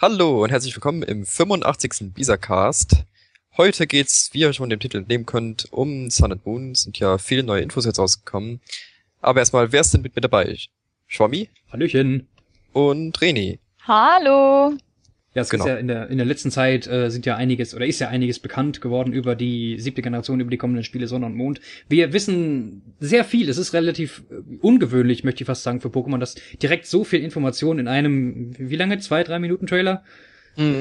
Hallo und herzlich willkommen im 85. Bisa-Cast. Heute geht's, wie ihr schon dem Titel entnehmen könnt, um Sun and Moon. Es sind ja viele neue Infos jetzt rausgekommen. Aber erstmal, wer ist denn mit mir dabei? Schwammi Hallöchen. und Reni. Hallo. Ja, es Genau. ist ja in der, in der letzten Zeit äh, sind ja einiges oder ist ja einiges bekannt geworden über die siebte Generation, über die kommenden Spiele Sonne und Mond. Wir wissen sehr viel. Es ist relativ äh, ungewöhnlich, möchte ich fast sagen, für Pokémon, dass direkt so viel Information in einem, wie lange? Zwei, drei Minuten Trailer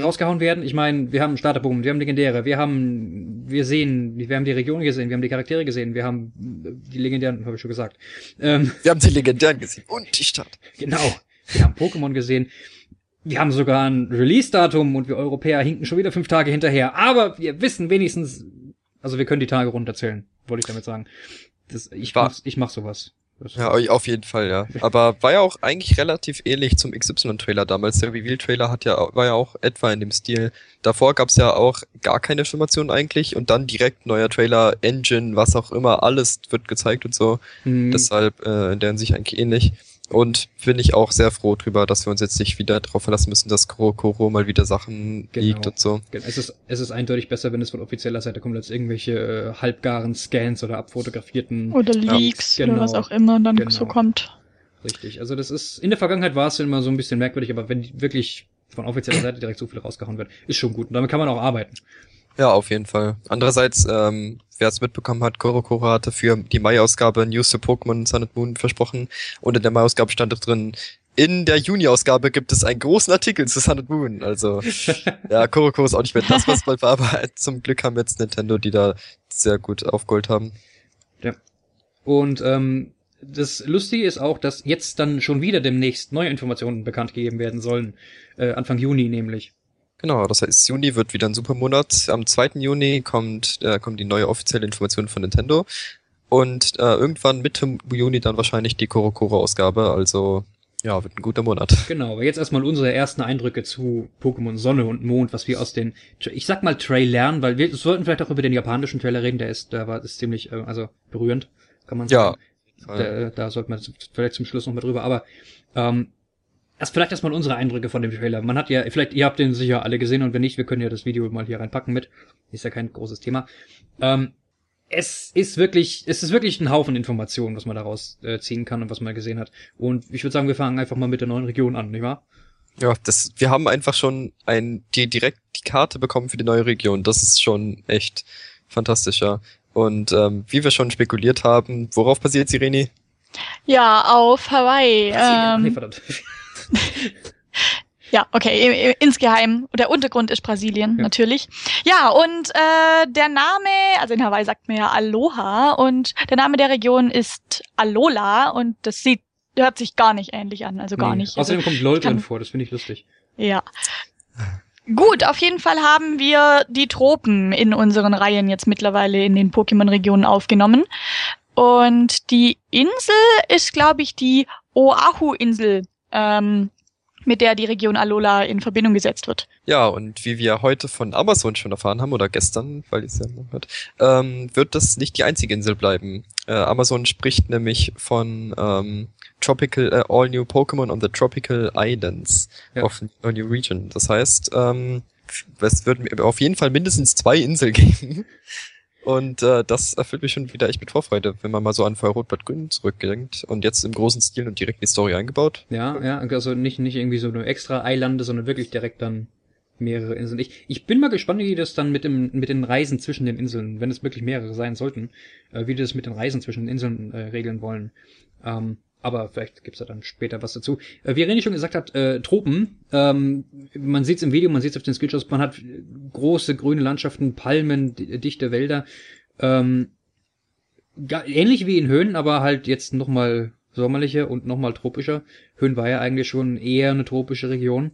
rausgehauen werden. Ich meine, wir haben Starter-Pokémon, wir haben Legendäre, wir haben, wir sehen, wir haben die Region gesehen, wir haben die Charaktere gesehen, wir haben äh, die Legendären, habe ich schon gesagt. Ähm, Wir haben die Legendären gesehen und die Stadt. Genau. Wir haben Pokémon gesehen. Wir haben sogar ein Release-Datum und wir Europäer hinken schon wieder fünf Tage hinterher. Aber wir wissen wenigstens, also wir können die Tage runterzählen, wollte ich damit sagen. Das, ich, War- mach, ich mach sowas. Das, Ja, auf jeden Fall, ja. Aber war ja auch eigentlich relativ ähnlich zum XY-Trailer damals. Der Reveal-Trailer hat ja, war ja auch etwa in dem Stil. Davor gab's ja auch gar keine Informationen eigentlich und dann direkt neuer Trailer, Engine, was auch immer, alles wird gezeigt und so. Hm, Deshalb äh, in der sich eigentlich ähnlich. Und bin ich auch sehr froh drüber, dass wir uns jetzt nicht wieder darauf verlassen müssen, dass Koro Koro mal wieder Sachen Genau. liegt und so. es ist, es ist eindeutig besser, wenn es von offizieller Seite kommt, als irgendwelche äh, halbgaren Scans oder abfotografierten. Oder Ja, Leaks genau. oder was auch immer dann Genau. so kommt. Richtig. Also das ist, in der Vergangenheit war es immer so ein bisschen merkwürdig, aber wenn wirklich von offizieller Seite direkt so viel rausgehauen wird, ist schon gut. Und damit kann man auch arbeiten. Ja, auf jeden Fall. Andererseits, ähm, wer es mitbekommen hat, Koro Koro hatte für die Mai-Ausgabe News to Pokémon Sun and Moon versprochen und in der Mai-Ausgabe stand auch drin, in der Juni-Ausgabe gibt es einen großen Artikel zu Sun and Moon. Also, ja, Koro Koro ist auch nicht mehr das, was mal war, aber zum Glück haben jetzt Nintendo, die da sehr gut aufgeholt haben. Und ähm, das Lustige ist auch, dass jetzt dann schon wieder demnächst neue Informationen bekannt gegeben werden sollen. Äh, Anfang Juni nämlich. Genau, das heißt, Juni wird wieder ein Supermonat. Am 2. Juni kommt, äh, kommt die neue offizielle Information von Nintendo. Und äh, irgendwann Mitte Juni dann wahrscheinlich die Koro Koro Ausgabe. Also, ja, wird ein guter Monat. Genau, aber jetzt erstmal unsere ersten Eindrücke zu Pokémon Sonne und Mond, was wir aus den, ich sag mal Trailern, weil wir sollten vielleicht auch über den japanischen Trailer reden, der ist, der war ist ziemlich, äh, also berührend, kann man Ja. sagen. Da, da sollte man vielleicht zum Schluss noch mal drüber, aber ähm, erst vielleicht erstmal unsere Eindrücke von dem Trailer. Man hat ja, vielleicht, ihr habt den sicher alle gesehen und wenn nicht, wir können ja das Video mal hier reinpacken mit. Ist ja kein großes Thema. Ähm, es ist wirklich, es ist wirklich ein Haufen Informationen, was man daraus äh, ziehen kann und was man gesehen hat. Und ich würde sagen, wir fangen einfach mal mit der neuen Region an, nicht wahr? Ja, das, wir haben einfach schon ein, die, direkt die Karte bekommen für die neue Region. Das ist schon echt fantastisch, ja. Und ähm, wie wir schon spekuliert haben, worauf basiert Sireni? Ja, auf Hawaii. Brasilien. nee, Ähm, verdammt. ja, okay, insgeheim. Der Untergrund ist Brasilien, Ja. natürlich. Ja, und äh, der Name, also in Hawaii sagt man ja Aloha und der Name der Region ist Alola und das sieht, hört sich gar nicht ähnlich an, also gar Nee. nicht. Also, Außerdem kommt LOL drin vor, das finde ich lustig. Ja. Gut, auf jeden Fall haben wir die Tropen in unseren Reihen jetzt mittlerweile in den Pokémon-Regionen aufgenommen. Und die Insel ist, glaube ich, die Oahu-Insel, ähm, mit der die Region Alola in Verbindung gesetzt wird. Ja, und wie wir heute von Amazon schon erfahren haben, oder gestern, weil ihr es ja noch hört, ähm, wird das nicht die einzige Insel bleiben. Äh, Amazon spricht nämlich von ähm, Tropical äh, All New Pokémon on the Tropical Islands Ja. of a New Region. Das heißt, ähm, es wird auf jeden Fall mindestens zwei Inseln geben. Und äh, das erfüllt mich schon wieder echt mit Vorfreude, wenn man mal so an Feuerrot-Bad Grün zurückdenkt und jetzt im großen Stil und direkt die Story eingebaut. Ja, ja, also nicht, nicht irgendwie so eine extra Eilande, sondern wirklich direkt dann mehrere Inseln. Ich, ich bin mal gespannt, wie das dann mit dem, mit den Reisen zwischen den Inseln, wenn es wirklich mehrere sein sollten, äh, wie die das mit den Reisen zwischen den Inseln äh, regeln wollen. Ähm, aber vielleicht gibt's da dann später was dazu. Äh, wie René schon gesagt hat, äh, Tropen, ähm, man sieht's im Video, man sieht's auf den Screenshots, man hat große grüne Landschaften, Palmen, di- dichte Wälder. Ähm, ähnlich wie in Höhen, aber halt jetzt nochmal sommerlicher und nochmal tropischer. Höhen war ja eigentlich schon eher eine tropische Region.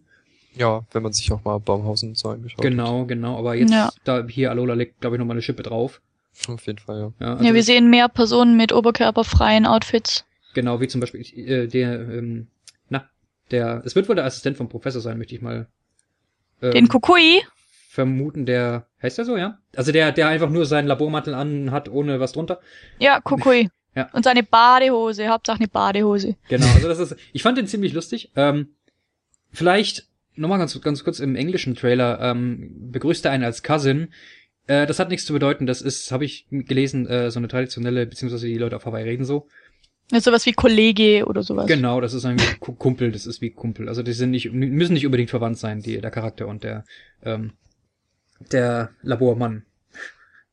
Ja, wenn man sich auch mal Baumhausen und so angeschaut hat. Genau, genau. Aber jetzt, Ja. da hier Alola legt, glaube ich, nochmal eine Schippe drauf. Auf jeden Fall, ja. Ja, also ja, wir sehen mehr Personen mit oberkörperfreien Outfits. Genau, wie zum Beispiel äh, der, ähm, na, der, es wird wohl der Assistent vom Professor sein, möchte ich mal ähm, Den Kukui, vermuten, der, heißt der so, ja? Also der, der einfach nur seinen Labormantel anhat, ohne was drunter. ja, Kukui. Ja. Und seine Badehose, Hauptsache eine Badehose. Genau, also das ist, ich fand den ziemlich lustig. Ähm, vielleicht nochmal ganz, ganz kurz im englischen Trailer, ähm, begrüßt er einen als Cousin. Äh, das hat nichts zu bedeuten, das ist, habe ich gelesen, äh, so eine traditionelle, beziehungsweise die Leute auf Hawaii reden so. Ja, sowas wie Kollege oder sowas. Genau, das ist ein Ku- Kumpel, das ist wie Kumpel. Also die sind nicht, müssen nicht unbedingt verwandt sein, die, der Charakter und der, ähm, der Labormann.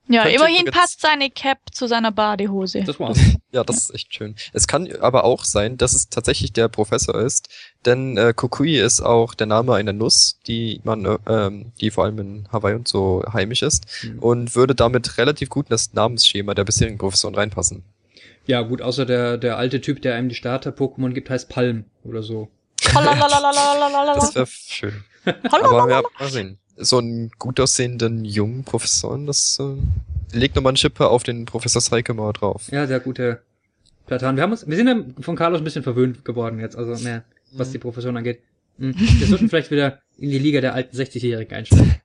Ja, Könnte immerhin passt seine Cap zu seiner Badehose. Das war's. Ja, das ist echt schön. Es kann aber auch sein, dass es tatsächlich der Professor ist, denn äh, Kukui ist auch der Name einer Nuss, die man, äh, ähm, die vor allem in Hawaii und so heimisch ist Hm. und würde damit relativ gut in das Namensschema der bisherigen Professoren reinpassen. Ja, gut, außer der, der alte Typ, der einem die Starter-Pokémon gibt, heißt Palm oder so. das wäre schön. Aber ja, mal sehen. So einen gut aussehenden jungen Professoren, das äh, legt nochmal eine Schippe auf den Professor Saikemauer drauf. Ja, sehr gute Platan. Wir haben uns, wir sind ja von Carlos ein bisschen verwöhnt geworden jetzt, also mehr, was mhm. die Professoren angeht. Hm. Wir sollten vielleicht wieder in die Liga der alten 60-Jährigen einsteigen.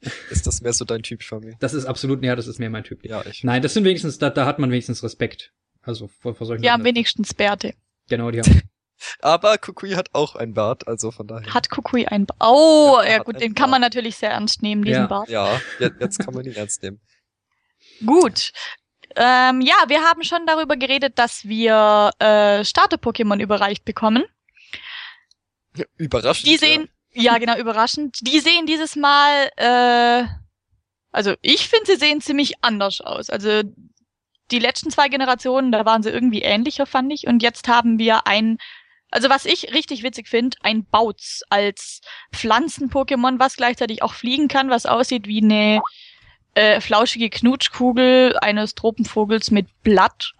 Ist das mehr so dein Typ, Fami? Das ist absolut, ja, das ist mehr mein Typ. Ja, ich. Nein, das sind wenigstens, da, da hat man wenigstens Respekt. Also vor, vor solchen Wir haben wenigstens Bärte. Genau, die haben. Aber Kukui hat auch ein Bart, also von daher. Hat Kukui ein Bart? Oh, Ja, er ja gut, den kann man natürlich sehr ernst nehmen, diesen Ja. Bart. Ja, jetzt, jetzt kann man ihn ernst nehmen. Gut. Ähm, ja, wir haben schon darüber geredet, dass wir äh, Starter-Pokémon überreicht bekommen. Überraschend. Die sehen, ja genau, überraschend. Die sehen dieses Mal, äh, also ich finde, sie sehen ziemlich anders aus. Also die letzten zwei Generationen, da waren sie irgendwie ähnlicher, fand ich. Und jetzt haben wir ein, also was ich richtig witzig finde, ein Bautz als Pflanzen-Pokémon, was gleichzeitig auch fliegen kann, was aussieht wie eine äh, flauschige Knutschkugel eines Tropenvogels mit Blatt.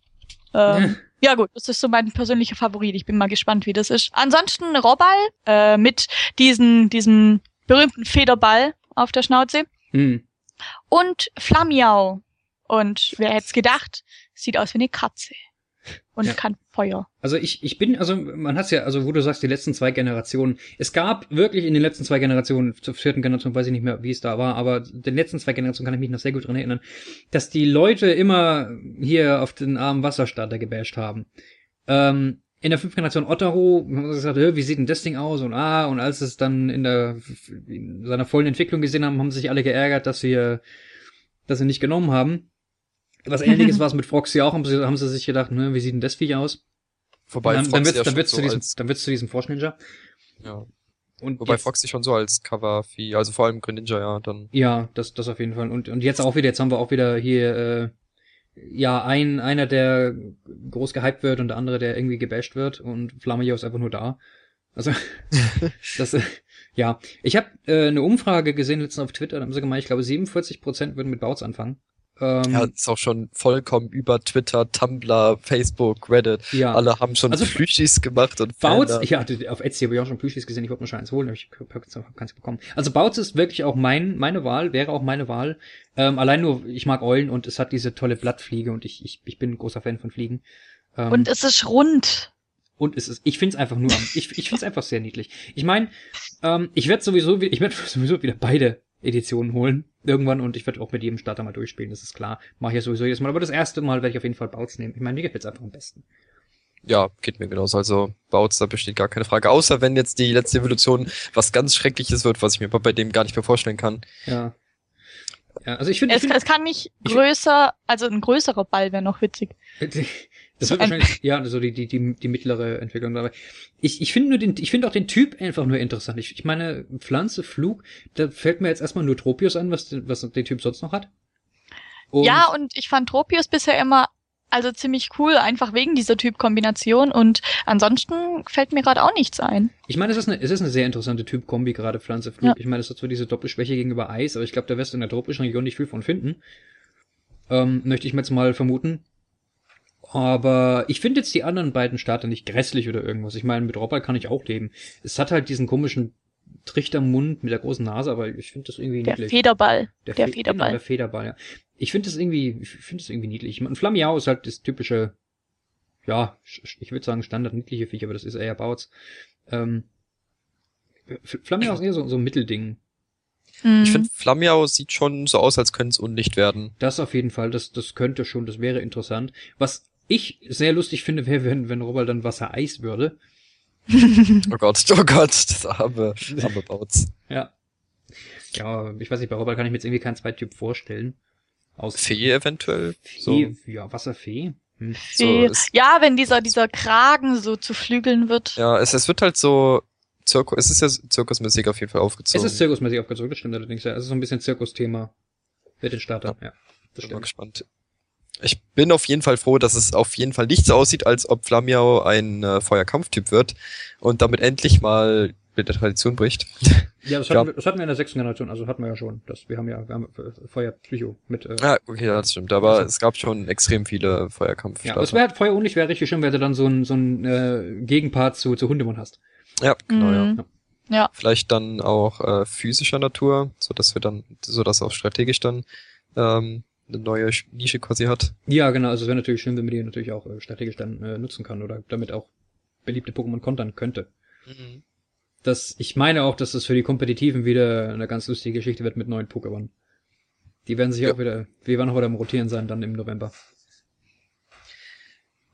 Ähm, ja gut, das ist so mein persönlicher Favorit. Ich bin mal gespannt, wie das ist. Ansonsten Robbal äh, mit diesen, diesem berühmten Federball auf der Schnauze Hm. und Flamiau. Und wer hätte es gedacht, sieht aus wie eine Katze und Ja. kann Feuer. Also ich, ich bin, also man hat's ja, also wo du sagst, die letzten zwei Generationen. Es gab wirklich in den letzten zwei Generationen, zur vierten Generation weiß ich nicht mehr, wie es da war, aber den letzten zwei Generationen kann ich mich noch sehr gut dran erinnern, dass die Leute immer hier auf den armen Wasserstarter gebasht haben. Ähm, in der fünften Generation Ottaho haben sie gesagt, "Hä, wie sieht denn das Ding aus? Und ah, und als es dann in der in seiner vollen Entwicklung gesehen haben, haben sich alle geärgert, dass wir, dass sie nicht genommen haben. Was ähnliches war es mit Froxy auch, haben sie, haben sie sich gedacht, ne, wie sieht denn das Viech aus? Wobei dann, dann wird's, ja dann wird's so zu diesem, als, dann wird's zu diesem Force Ninja. ja. Und Wobei jetzt, Foxy schon so als Cover-Vieh, also vor allem Greninja, ja, dann. ja, das, das auf jeden Fall. Und, und jetzt auch wieder, jetzt haben wir auch wieder hier, äh, ja, ein, einer, der groß gehypt wird und der andere, der irgendwie gebasht wird und Flammio ist einfach nur da. Also, das, äh, ja. Ich habe äh, eine Umfrage gesehen letztens auf Twitter, da haben sie gemeint, ich glaube 47% würden mit Bouts anfangen. Ähm, Ja, ist auch schon vollkommen über Twitter, Tumblr, Facebook, Reddit. ja. Alle haben schon Also, Plüschis gemacht und Bouts, Fans. ja, auf Etsy habe ich auch schon Plüschis gesehen, ich wollte mir schon eins holen, aber ich habe keins bekommen. Also Bouts ist wirklich auch mein, meine Wahl, wäre auch meine Wahl. Ähm, allein nur, ich mag Eulen und es hat diese tolle Blattfliege und ich, ich, ich bin ein großer Fan von Fliegen. Ähm, Und es ist rund. und es ist, ich find's einfach nur, am- ich, ich find's einfach sehr niedlich. Ich meine, ähm, ich werde sowieso, wi- ich werde sowieso wieder beide Editionen holen irgendwann und ich werde auch mit jedem Starter mal durchspielen, das ist klar. Mache ich ja sowieso jedes Mal, aber das erste Mal werde ich auf jeden Fall Bouts nehmen. Ich meine, mir gefällt's einfach am besten. Ja, geht mir genauso. Also Bouts, da besteht gar keine Frage. Außer wenn jetzt die letzte Evolution was ganz Schreckliches wird, was ich mir bei dem gar nicht mehr vorstellen kann. Ja. Ja, also ich finde, Es, es kann nicht größer, also ein größerer Ball wäre noch witzig. Das wird ein- wahrscheinlich, ja, so die, die, die, die mittlere Entwicklung dabei. Ich, ich finde nur den, ich finde auch den Typ einfach nur interessant. Ich, ich meine, Pflanze, Flug, da fällt mir jetzt erstmal nur Tropius an, was, den- was der Typ sonst noch hat. Und ja, und ich fand Tropius bisher immer also ziemlich cool, einfach wegen dieser Typkombination und ansonsten fällt mir gerade auch nichts ein. ich meine, es ist eine, es ist eine sehr interessante Typ-Kombi, gerade Pflanze, Flug. Ja. Ich meine, es hat zwar diese Doppelschwäche gegenüber Eis, aber ich glaube, da wirst du in der tropischen Region nicht viel von finden. Ähm, möchte ich mir jetzt mal vermuten. Aber ich finde jetzt die anderen beiden Starter nicht grässlich oder irgendwas. Ich meine, mit Robbal kann ich auch leben. Es hat halt diesen komischen Trichtermund mit der großen Nase, aber ich finde das irgendwie Der niedlich. Federball. Der, Fe- Genau, Federball. der Federball, ja. Ich finde das irgendwie, ich finde das irgendwie niedlich. Ein Flamiau ist halt das typische, ja, ich würde sagen standard niedliche Viech, aber das ist eher Bouts. Ähm, Flamiau ist eher so, so ein Mittelding. Mhm. Ich finde, Flamiau sieht schon so aus, als könnte es undicht werden. Das auf jeden Fall, das, das könnte schon, das wäre interessant. Was ich sehr lustig finde, wäre, wenn, wenn Robert dann Wasser-Eis würde. Oh Gott, oh Gott, das arme, arme Bauts. Ja. Ja, ich weiß nicht, bei Robert kann ich mir jetzt irgendwie keinen Zweittyp vorstellen. Aus Fee eventuell? Fee, ja, Wasserfee. Hm. So, Die- es- ja, wenn dieser, dieser Kragen so zu Flügeln wird. Ja, es, es wird halt so Zirkus, es ist ja zirkusmäßig auf jeden Fall Es aufgezogen. ist zirkusmäßig aufgezogen, das stimmt allerdings, ja. Es ist so ein bisschen Zirkusthema für den Starter, ja. Das Bin mal stimmt. gespannt. Ich bin auf jeden Fall froh, dass es auf jeden Fall nicht so aussieht, als ob Flamiau ein äh, Feuerkampftyp wird und damit endlich mal mit der Tradition bricht. Ja, das Ja. hatten, wir, das hatten wir in der sechsten Generation, also hatten wir ja schon. Das, wir haben ja, wir haben äh, Feuerpsycho mit, äh, Ja, okay, ja, das stimmt. Aber Also- es gab schon extrem viele Ja, Feuerkampfstarter. das wäre halt Feuer wäre richtig schön, wenn du dann so ein, so ein äh, Gegenpart zu, zu Hundemon hast. ja, genau, ja. Mhm. Ja. Vielleicht dann auch äh, physischer Natur, so dass wir dann, so dass auch strategisch dann ähm, eine neue Sch- Nische quasi hat. Ja, genau, also es wäre natürlich schön, wenn man die natürlich auch äh, strategisch dann äh, nutzen kann oder damit auch beliebte Pokémon kontern könnte. Das, ich meine auch, dass das für die Kompetitiven wieder eine ganz lustige Geschichte wird mit neuen Pokémon. Die werden sich Ja. auch wieder, wir werden auch wieder am Rotieren sein dann im November.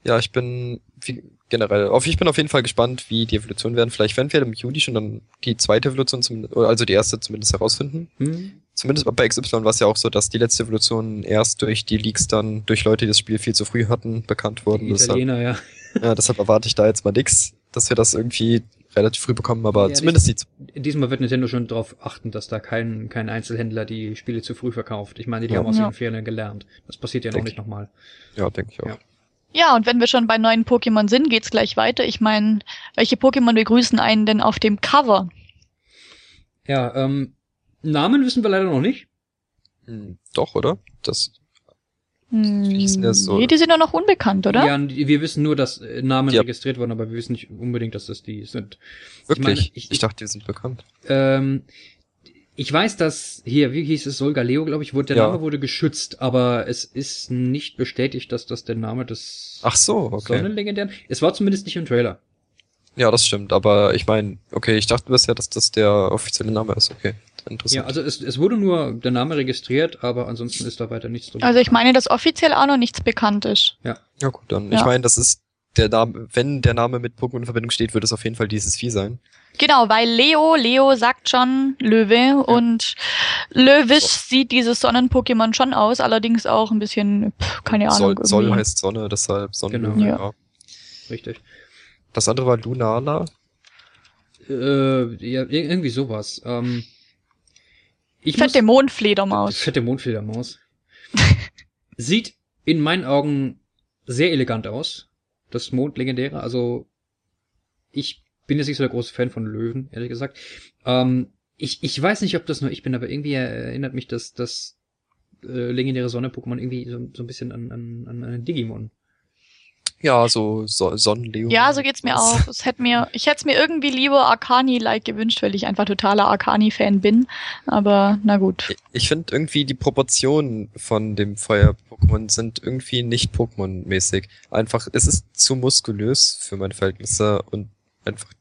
Ja, ich bin wie, generell, auf, ich bin auf jeden Fall gespannt, wie die Evolutionen werden. Vielleicht werden wir im Juli schon dann die zweite Evolution, zum, also die erste zumindest herausfinden. Hm? Zumindest bei XY war es ja auch so, dass die letzte Evolution erst durch die Leaks dann, durch Leute, die das Spiel viel zu früh hatten, bekannt Die wurden. Deshalb, Italiener, ja. ja, deshalb erwarte ich da jetzt mal nix, dass wir das irgendwie relativ früh bekommen, aber Ja, zumindest die Diesmal wird Nintendo schon darauf achten, dass da kein, kein Einzelhändler die Spiele zu früh verkauft. Ich meine, die Ja. haben aus Ja. ihren Fehlern gelernt. Das passiert ja noch Denk nicht nochmal. Ja, denke ich auch. Ja. Ja, und wenn wir schon bei neuen Pokémon sind, geht's gleich weiter. Ich meine, welche Pokémon begrüßen einen denn auf dem Cover? Ja, ähm, Namen wissen wir leider noch nicht. Hm, doch, oder? Das, Hm, hieß denn das so? Nee, die sind ja noch unbekannt, oder? Ja, wir wissen nur, dass äh, Namen Ja. registriert wurden, aber wir wissen nicht unbedingt, dass das die sind. wirklich? meine, ich, ich- dachte, die sind bekannt. Ähm, ich weiß, dass hier, wie hieß es, Solgaleo, glaube ich, wurde, der Ja. Name wurde geschützt, aber es ist nicht bestätigt, dass das der Name des Ach so, okay. Sonnenlegendären. Es war zumindest nicht im Trailer. Ja, das stimmt, aber ich meine, okay, ich dachte bisher, dass das der offizielle Name ist, okay. Interessant. Ja, also es, es wurde nur der Name registriert, aber ansonsten ist da weiter nichts drüber. Also ich meine, dass offiziell auch noch nichts bekannt ist. Ja gut, dann. Ja. Ich meine, das ist der Name, wenn der Name mit Pokémon in Verbindung steht, wird es auf jeden Fall dieses Vieh sein. Genau, weil Leo, Leo sagt schon Löwe und Löwisch So. sieht dieses Sonnen-Pokémon schon aus, allerdings auch ein bisschen, pff, keine Ahnung. Soll, Soll irgendwie. heißt Sonne, deshalb Sonne. Genau. Ja. Ja. Richtig. Das andere war Lunala. Äh, ja, ir- irgendwie sowas. Ähm, ich Fette muss, Mondfledermaus. fette Mondfledermaus. Sieht in meinen Augen sehr elegant aus. Das Mondlegendäre. Also, ich bin jetzt nicht so der große Fan von Löwen, ehrlich gesagt. Ähm, ich, ich weiß nicht, ob das nur ich bin, aber irgendwie erinnert mich das, das äh, legendäre Sonne-Pokémon irgendwie so, so ein bisschen an, an, an einen Digimon. Ja, so, so Sonnenleo. Ja, so geht's mir auch. Es hätte mir, ich hätte es mir irgendwie lieber Arcani-like gewünscht, weil ich einfach totaler Arcani-Fan bin. Aber na gut. Ich finde irgendwie die Proportionen von dem Feuer-Pokémon sind irgendwie nicht Pokémon-mäßig. Einfach, es ist zu muskulös für meine Verhältnisse und einfach,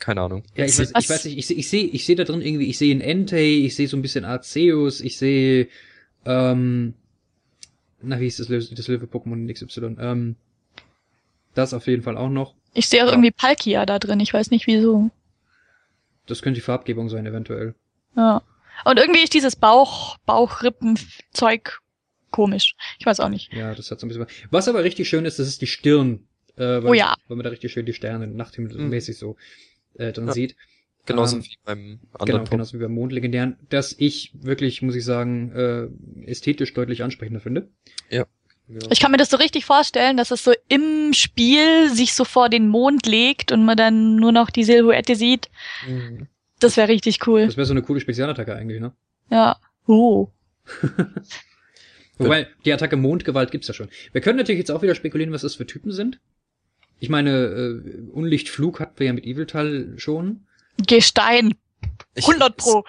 keine Ahnung. Ja, ich weiß, ich weiß nicht, ich sehe ich seh, ich seh da drin irgendwie, ich sehe einen Entei, ich sehe so ein bisschen Arceus, ich sehe, ähm, na, wie hieß das, Löwe- das Löwe-Pokémon in XY? Ähm, das auf jeden Fall auch noch. Ich sehe auch Ja. irgendwie Palkia da drin. Ich weiß nicht wieso. Das könnte die Farbgebung sein, eventuell. Ja. Und irgendwie ist dieses Bauch, Bauchrippen-Zeug komisch. Ich weiß auch nicht. Ja, das hat so ein bisschen. Was aber richtig schön ist, das ist die Stirn. Äh, weil, Oh ja. Weil man da richtig schön die Sterne nachthimmelsmäßig so äh, drin Ja. sieht. Genauso Ähm, wie beim Genau, anderen genauso wie beim Mondlegendären, das ich wirklich, muss ich sagen, äh, ästhetisch deutlich ansprechender finde. Ja. Ich kann mir das so richtig vorstellen, dass es so im Spiel sich so vor den Mond legt und man dann nur noch die Silhouette sieht. Mhm. Das wäre richtig cool. Das wäre so eine coole Spezialattacke eigentlich, ne? Ja. Oh. Wobei, die Attacke Mondgewalt gibt's ja schon. Wir können natürlich jetzt auch wieder spekulieren, was das für Typen sind. Ich meine, äh, Unlichtflug hatten wir ja mit Eviltal schon. Gestein. Ich- 100 pro.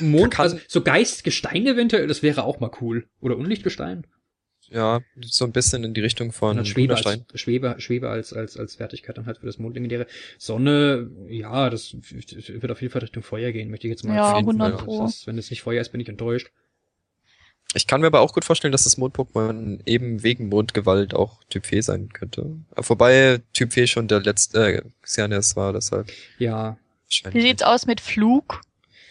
Mond, Kann- also so Geistgestein eventuell, das wäre auch mal cool. Oder Unlichtgestein. Ja, so ein bisschen in die Richtung von Schwebe als. Schwebe, Schwebe als, als, als Fertigkeit dann halt für das Mondlegendäre. Sonne, ja, das wird auf jeden Fall Richtung Feuer gehen, möchte ich jetzt mal Ja, vermuten. 100 Also pro. das ist, wenn es nicht Feuer ist, bin ich enttäuscht. Ich kann mir aber auch gut vorstellen, dass das Mond-Pokémon eben wegen Mondgewalt auch Typ Fee sein könnte. Wobei Typ Fee schon der letzte äh, Xerneas war, deshalb. Ja. Wie sieht's aus mit Flug?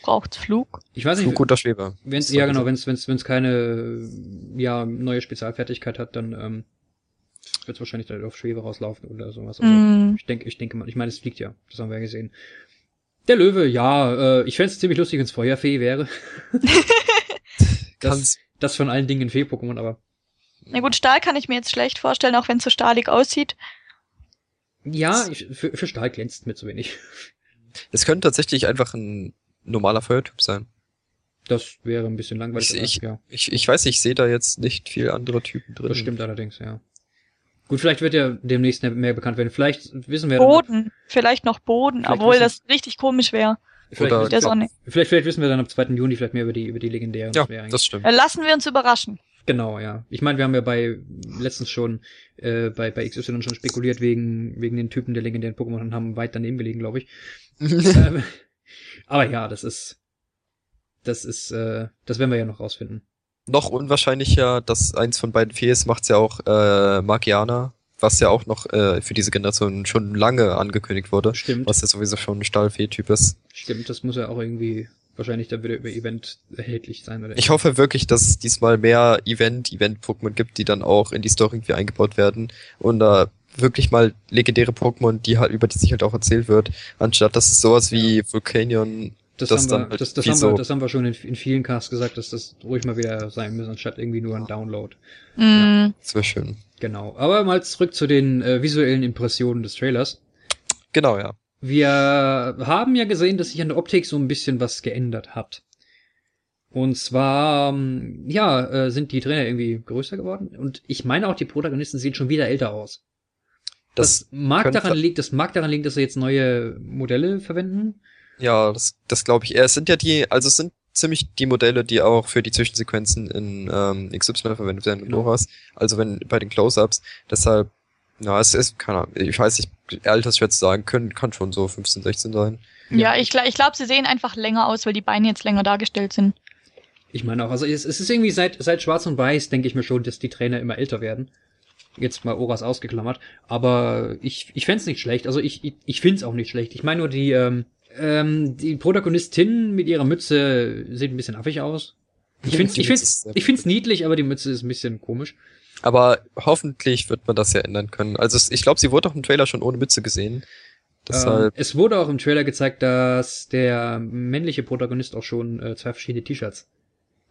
Braucht's Flug? Ich weiß nicht. Flug unter Schwebe. Wenn's, ja, genau, wenn's, wenn's, wenn's keine, ja, neue Spezialfertigkeit hat, dann, ähm, wird's wahrscheinlich dann auf Schwebe rauslaufen oder sowas. Also, Mm. Ich denke, ich denke mal, ich meine, es fliegt ja. Das haben wir ja gesehen. Der Löwe, ja, äh, ich fänd's ziemlich lustig, wenn's Feuerfee wäre. das, das von allen Dingen ein Fee-Pokémon, aber Na gut, Stahl kann ich mir jetzt schlecht vorstellen, auch wenn es so stahlig aussieht. ja, ich, für, für Stahl glänzt mir zu wenig. es könnte tatsächlich einfach ein normaler Feuertyp sein. Das wäre ein bisschen langweilig. Ich- aber, ja, Ich, ich weiß, ich sehe da jetzt nicht viel andere Typen drin. das stimmt allerdings, ja. Gut, vielleicht wird ja demnächst mehr bekannt werden. Vielleicht wissen wir dann- Boden, vielleicht noch Boden, Vielleicht obwohl wissen- das richtig komisch wäre. Vielleicht, Oder- Der Sonne. vielleicht, vielleicht wissen wir dann am 2. Juni vielleicht mehr über die, über die legendären. Ja, das stimmt. Äh, Lassen wir uns überraschen. Genau, ja. Ich meine, wir haben ja bei letztens schon äh, bei, bei XY schon spekuliert wegen, wegen den Typen der legendären Pokémon und haben weit daneben gelegen, glaube ich. ähm, aber ja, das ist. Das ist, äh, das werden wir ja noch rausfinden. noch unwahrscheinlicher, dass eins von beiden Fee ist, macht's ja auch äh, Magiana, was ja auch noch äh, für diese Generation schon lange angekündigt wurde, Stimmt. was ja sowieso schon ein Stahlfee-Typ ist. Stimmt, das muss ja auch irgendwie wahrscheinlich dann wieder über Event erhältlich sein, oder? Ich hoffe wirklich, dass es diesmal mehr Event-Event-Pokémon gibt, die dann auch in die Story irgendwie eingebaut werden und da wirklich mal legendäre Pokémon, die halt über die sich halt auch erzählt wird, anstatt dass es sowas wie Vulcanion das, das haben dann wir, halt das, das, haben wir, so- das haben wir schon in, in vielen Casts gesagt, dass das ruhig mal wieder sein muss, anstatt irgendwie nur ein Download. Mm, das wäre schön. Genau. Aber mal zurück zu den äh, visuellen Impressionen des Trailers. Genau, ja. Wir haben ja gesehen, dass sich an der Optik so ein bisschen was geändert hat. Und zwar, ähm, ja, äh, sind die Trainer irgendwie größer geworden. Und ich meine auch, die Protagonisten sehen schon wieder älter aus. Das, Das, mag daran liegt, das mag daran liegen, dass sie jetzt neue Modelle verwenden. ja, das, das glaube ich eher. Es sind ja die, also es sind ziemlich die Modelle, die auch für die Zwischensequenzen in ähm, XY verwendet werden Genau. Loras. Also wenn bei den Close-Ups. Deshalb, ja, es ist, keine Ahnung, ich weiß nicht, altersschwer zu sagen, können, kann schon so 15, 16 sein. ja, ich, gla- ich glaube, sie sehen einfach länger aus, weil die Beine jetzt länger dargestellt sind. Ich meine auch, also es, es ist irgendwie seit, seit Schwarz und Weiß, denke ich mir schon, dass die Trainer immer älter werden. Jetzt mal Oras ausgeklammert. Aber ich, ich fänd's nicht schlecht. Also ich, ich, ich find's auch nicht schlecht. Ich meine nur, die, ähm, ähm, die Protagonistin mit ihrer Mütze sieht ein bisschen affig aus. Ich find's, ich find's, ich find's niedlich, aber die Mütze ist ein bisschen komisch. Aber hoffentlich wird man das ja ändern können. Also ich glaube, sie wurde auch im Trailer schon ohne Mütze gesehen. Ähm, Deshalb, es wurde auch im Trailer gezeigt, dass der männliche Protagonist auch schon äh, zwei verschiedene T-Shirts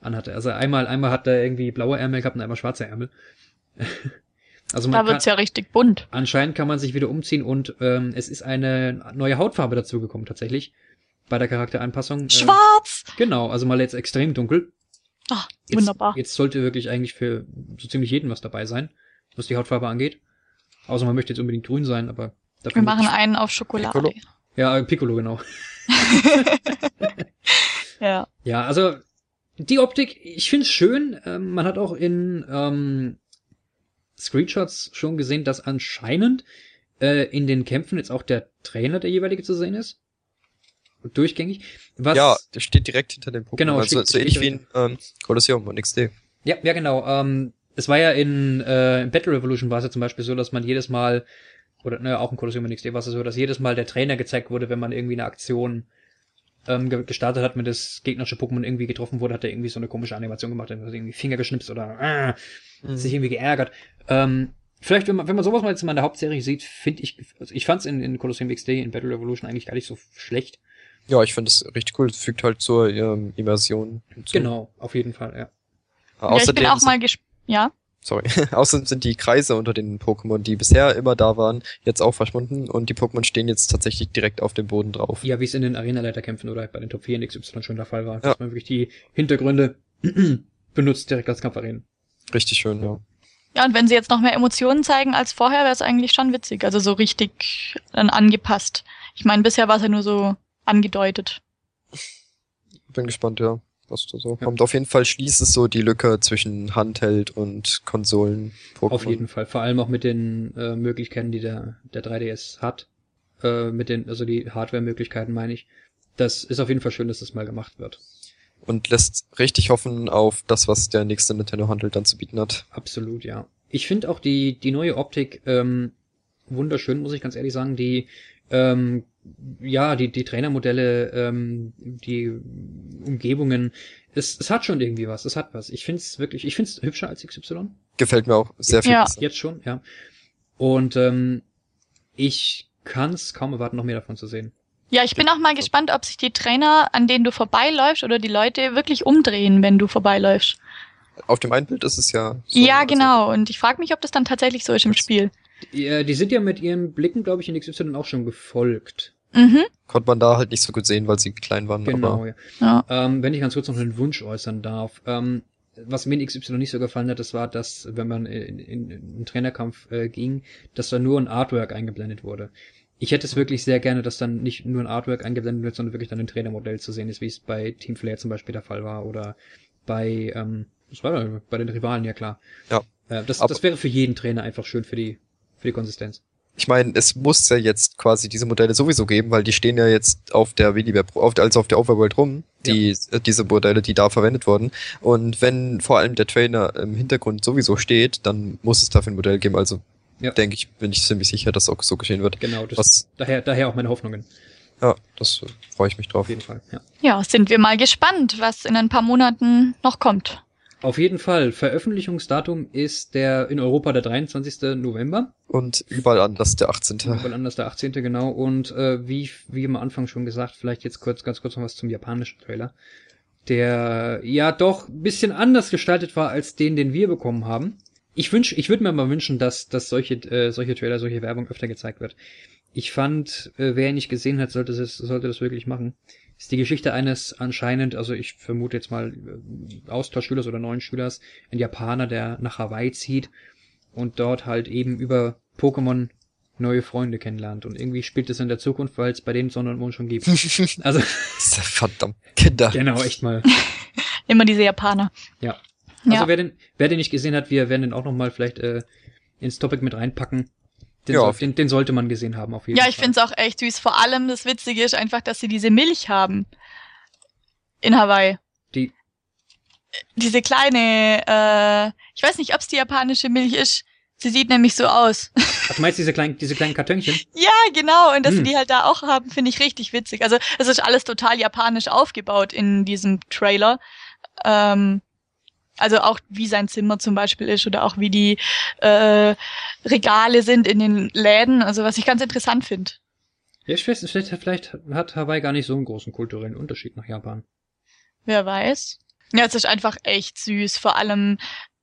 anhatte. Also einmal, einmal hat er irgendwie blaue Ärmel gehabt und einmal schwarze Ärmel. also man Da kann, wird's ja richtig bunt. anscheinend kann man sich wieder umziehen und ähm, es ist eine neue Hautfarbe dazugekommen tatsächlich bei der Charakteranpassung. Äh, Schwarz! genau, also mal jetzt extrem dunkel. Ah, Jetzt, wunderbar. Jetzt sollte wirklich eigentlich für so ziemlich jeden was dabei sein, was die Hautfarbe angeht. Außer man möchte jetzt unbedingt grün sein, aber dafür Wir machen einen auf Schokolade. Piccolo? ja äh, Piccolo genau. Ja. Ja, also die Optik, ich find's schön. Ähm, man hat auch in ähm, Screenshots schon gesehen, dass anscheinend äh, in den Kämpfen jetzt auch der Trainer der jeweilige zu sehen ist. Durchgängig. Was, ja, der steht direkt hinter dem Pokémon. Genau, also steht- so ähnlich wie in ähm, Colosseum und XD. Ja, ja, genau. Ähm, es war ja in, äh, in Battle Revolution war es ja zum Beispiel so, dass man jedes Mal, oder ne, auch in Colosseum NXT war es so, dass jedes Mal der Trainer gezeigt wurde, wenn man irgendwie eine Aktion ähm, ge gestartet hat, mit das gegnerische Pokémon irgendwie getroffen wurde, hat er irgendwie so eine komische Animation gemacht, dann hat irgendwie Finger geschnipst oder äh, sich irgendwie geärgert. Ähm, vielleicht, wenn man, wenn man sowas mal jetzt mal in der Hauptserie sieht, finde ich, also ich fand's in, in Colosseum XD, in Battle Revolution eigentlich gar nicht so schlecht. Ja, ich finde es richtig cool. Es fügt halt zur ähm, Immersion hinzu. Genau, auf jeden Fall, ja. Ja, ich Außerdem bin auch mal gespannt. Ja. Sorry. Außerdem sind die Kreise unter den Pokémon, die bisher immer da waren, jetzt auch verschwunden und die Pokémon stehen jetzt tatsächlich direkt auf dem Boden drauf. Ja, wie es in den Arenaleiterkämpfen oder halt bei den Top 4 in XY schon der Fall war, Ja. dass man wirklich die Hintergründe benutzt direkt als Kampfarenen. Richtig schön, ja. Ja, und wenn sie jetzt noch mehr Emotionen zeigen als vorher, wäre es eigentlich schon witzig. Also so richtig dann angepasst. Ich meine, bisher war es ja nur so angedeutet. Bin gespannt, ja, was da so Ja. kommt. Auf jeden Fall schließt es so die Lücke zwischen Handheld und Konsolen Pokémon. Auf jeden Fall. Vor allem auch mit den äh, Möglichkeiten, die der, der 3DS hat. Äh, mit den, also die Hardware-Möglichkeiten meine ich. Das ist auf jeden Fall schön, dass das mal gemacht wird. und lässt richtig hoffen auf das, was der nächste Nintendo-Handel dann zu bieten hat. Absolut, ja. Ich finde auch die, die neue Optik ähm, wunderschön, muss ich ganz ehrlich sagen. Die, ähm, ja, die, die Trainermodelle, ähm, die Umgebungen, es, es hat schon irgendwie was, es hat was. Ich finde es wirklich, ich finde es hübscher als XY. Gefällt mir auch sehr viel. Ja. besser. Jetzt schon, ja. Und ähm, ich kann es kaum erwarten, noch mehr davon zu sehen. Ja, ich bin auch mal gespannt, ob sich die Trainer, an denen du vorbeiläufst, oder die Leute wirklich umdrehen, wenn du vorbeiläufst. Auf dem einen Bild ist es ja. so, ja, also- genau. Und ich frage mich, ob das dann tatsächlich so ist im Das- Spiel. Die, äh, die sind ja mit ihren Blicken, glaube ich, in XY auch schon gefolgt. Mhm. Konnte man da halt nicht so gut sehen, weil sie klein waren. Genau, Aber ja. Ja. Ähm, wenn ich ganz kurz noch einen Wunsch äußern darf. Ähm, was mir in XY nicht so gefallen hat, das war, dass, wenn man in, in, in einen Trainerkampf äh, ging, dass da nur ein Artwork eingeblendet wurde. Ich hätte es wirklich sehr gerne, dass dann nicht nur ein Artwork eingeblendet wird, sondern wirklich dann ein Trainermodell zu sehen ist, wie es bei Team Flare zum Beispiel der Fall war oder bei, ähm, das war da, bei den Rivalen, ja klar. Ja. Äh, das, Aber- das wäre für jeden Trainer einfach schön für die, für die Konsistenz. Ich meine, es muss ja jetzt quasi diese Modelle sowieso geben, weil die stehen ja jetzt auf der Willibert, auf, also auf der Overworld rum, die, äh, diese Modelle, die da verwendet wurden. Und wenn vor allem der Trainer im Hintergrund sowieso steht, dann muss es dafür ein Modell geben. Also Ja. denke ich, bin ich ziemlich sicher, dass auch so geschehen wird. Genau, das, Was, daher, daher auch meine Hoffnungen. ja, das äh, freue ich mich drauf. Auf jeden Fall, ja. Ja, sind wir mal gespannt, was in ein paar Monaten noch kommt. Auf jeden Fall. Veröffentlichungsdatum ist der in Europa der 23. November. Und überall anders der 18. Überall anders der 18. genau. Und äh, wie, wie am Anfang schon gesagt, vielleicht jetzt kurz, ganz kurz noch was zum japanischen Trailer. Der ja doch ein bisschen anders gestaltet war als den, den wir bekommen haben. Ich wünsch, ich würde mir mal wünschen, dass, dass solche, äh, solche Trailer, solche Werbung öfter gezeigt wird. Ich fand, äh, wer ihn nicht gesehen hat, sollte das, sollte das wirklich machen. Ist die Geschichte eines anscheinend, also ich vermute jetzt mal äh, Austauschschülers oder neuen Schülers, ein Japaner, der nach Hawaii zieht und dort halt eben über Pokémon neue Freunde kennenlernt. Und irgendwie spielt es in der Zukunft, weil es bei denen Sonne und Mond schon gibt. Also, Verdammt, Kinder. genau, echt mal. Immer diese Japaner. Ja. Also Ja. wer den, wer den nicht gesehen hat, wir werden den auch nochmal vielleicht äh, ins Topic mit reinpacken. Den, Ja, auf- den, den sollte man gesehen haben, auf jeden Ja, Fall. ich finde es auch echt süß. Vor allem das Witzige ist einfach, dass sie diese Milch haben. In Hawaii. Die, Diese kleine, äh, ich weiß nicht, ob es die japanische Milch ist. Sie sieht nämlich so aus. ach, du meinst diese kleinen, diese kleinen Kartönchen? ja, genau. Und dass Hm. sie die halt da auch haben, finde ich richtig witzig. Also es ist alles total japanisch aufgebaut in diesem Trailer. Ähm, also auch wie sein Zimmer zum Beispiel ist oder auch wie die äh, Regale sind in den Läden. Also was ich ganz interessant finde. Ja, ich weiß, vielleicht, vielleicht hat Hawaii gar nicht so einen großen kulturellen Unterschied nach Japan. Wer weiß. Ja, es ist einfach echt süß. Vor allem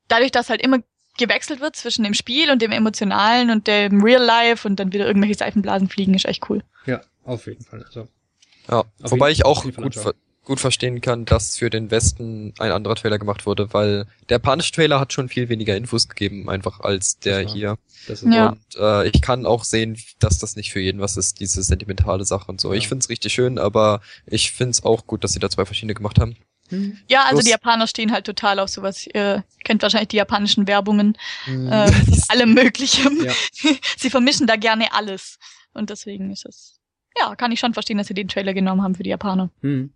dadurch, dass halt immer gewechselt wird zwischen dem Spiel und dem Emotionalen und dem Real Life und dann wieder irgendwelche Seifenblasen fliegen, ist echt cool. Ja, auf jeden Fall. Also, Ja, Auf wobei ich auch gut, gut verstehen kann, dass für den Westen ein anderer Trailer gemacht wurde, weil der japanische Trailer hat schon viel weniger Infos gegeben, einfach als der Das war- hier. das ist Ja. Und äh, ich kann auch sehen, dass das nicht für jeden was ist, diese sentimentale Sache und so. Ja. Ich find's richtig schön, aber ich find's auch gut, dass sie da zwei verschiedene gemacht haben. Hm. Ja, also Plus- die Japaner stehen halt total auf sowas. Ihr kennt wahrscheinlich die japanischen Werbungen, Mhm. äh, mit allem Möglichen. Ja. Sie vermischen da gerne alles. Und deswegen ist es, ja, kann ich schon verstehen, dass sie den Trailer genommen haben für die Japaner. Hm.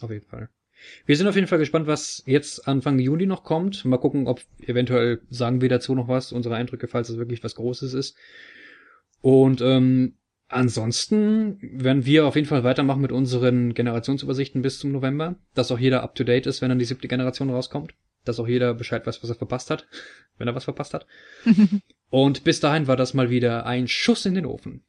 Auf jeden Fall. Wir sind auf jeden Fall gespannt, was jetzt Anfang Juni noch kommt. Mal gucken, ob eventuell sagen wir dazu noch was, unsere Eindrücke, falls es wirklich was Großes ist. Und ähm, ansonsten werden wir auf jeden Fall weitermachen mit unseren Generationsübersichten bis zum November, dass auch jeder up to date ist, wenn dann die siebte Generation rauskommt. Dass auch jeder Bescheid weiß, was er verpasst hat, wenn er was verpasst hat. Und bis dahin war das mal wieder ein Schuss in den Ofen.